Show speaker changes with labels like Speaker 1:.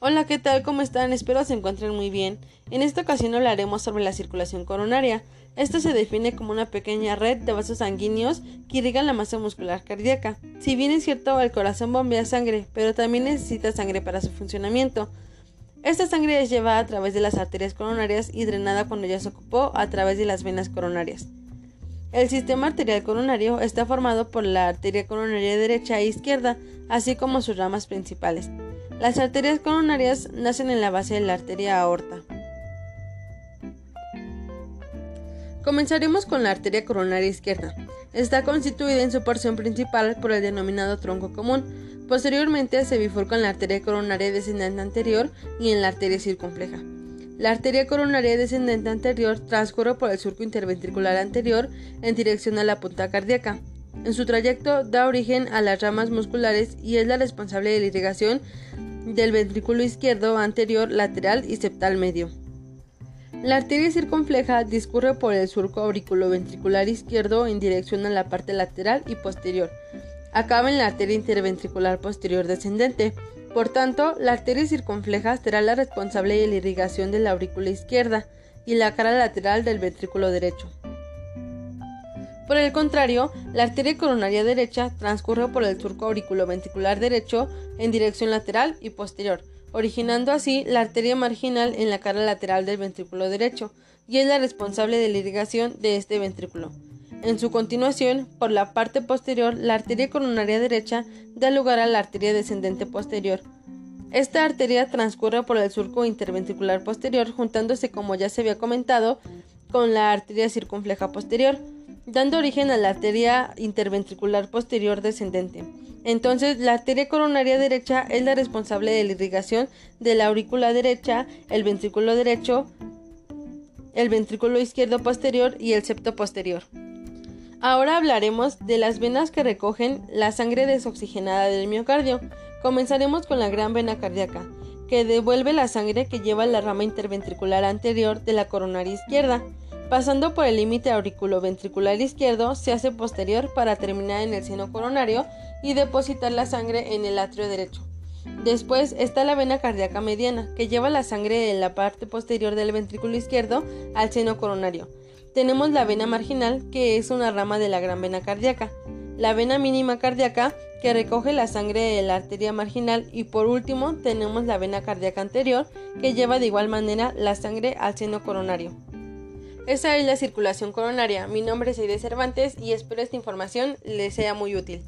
Speaker 1: Hola, ¿qué tal? ¿Cómo están? Espero se encuentren muy bien. En esta ocasión hablaremos sobre la circulación coronaria. Esto se define como una pequeña red de vasos sanguíneos que irrigan la masa muscular cardíaca. Si bien es cierto, el corazón bombea sangre, pero también necesita sangre para su funcionamiento. Esta sangre es llevada a través de las arterias coronarias y drenada cuando ya se ocupó a través de las venas coronarias. El sistema arterial coronario está formado por la arteria coronaria derecha e izquierda, así como sus ramas principales. Las arterias coronarias nacen en la base de la arteria aorta. Comenzaremos con la arteria coronaria izquierda. Está constituida en su porción principal por el denominado tronco común. Posteriormente se bifurca en la arteria coronaria descendente anterior y en la arteria circunfleja. La arteria coronaria descendente anterior transcurre por el surco interventricular anterior en dirección a la punta cardíaca. En su trayecto da origen a las ramas musculares y es la responsable de la irrigación del ventrículo izquierdo anterior, lateral y septal medio. La arteria circunfleja discurre por el surco auriculoventricular izquierdo en dirección a la parte lateral y posterior. Acaba en la arteria interventricular posterior descendente. Por tanto, la arteria circunfleja será la responsable de la irrigación de la aurícula izquierda y la cara lateral del ventrículo derecho. Por el contrario, la arteria coronaria derecha transcurre por el surco auriculoventricular derecho en dirección lateral y posterior, originando así la arteria marginal en la cara lateral del ventrículo derecho, y es la responsable de la irrigación de este ventrículo. En su continuación, por la parte posterior, la arteria coronaria derecha da lugar a la arteria descendente posterior. Esta arteria transcurre por el surco interventricular posterior, juntándose, como ya se había comentado, con la arteria circunfleja posterior dando origen a la arteria interventricular posterior descendente. Entonces, la arteria coronaria derecha es la responsable de la irrigación de la aurícula derecha, el ventrículo derecho, el ventrículo izquierdo posterior y el septo posterior. Ahora hablaremos de las venas que recogen la sangre desoxigenada del miocardio. Comenzaremos con la gran vena cardíaca, que devuelve la sangre que lleva la rama interventricular anterior de la coronaria izquierda. Pasando por el límite auriculoventricular izquierdo, se hace posterior para terminar en el seno coronario y depositar la sangre en el atrio derecho. Después está la vena cardíaca mediana, que lleva la sangre en la parte posterior del ventrículo izquierdo al seno coronario. Tenemos la vena marginal, que es una rama de la gran vena cardíaca. La vena mínima cardíaca, que recoge la sangre de la arteria marginal. Y por último, tenemos la vena cardíaca anterior, que lleva de igual manera la sangre al seno coronario. Esa es la circulación coronaria. Mi nombre es Aide Cervantes y espero esta información les sea muy útil.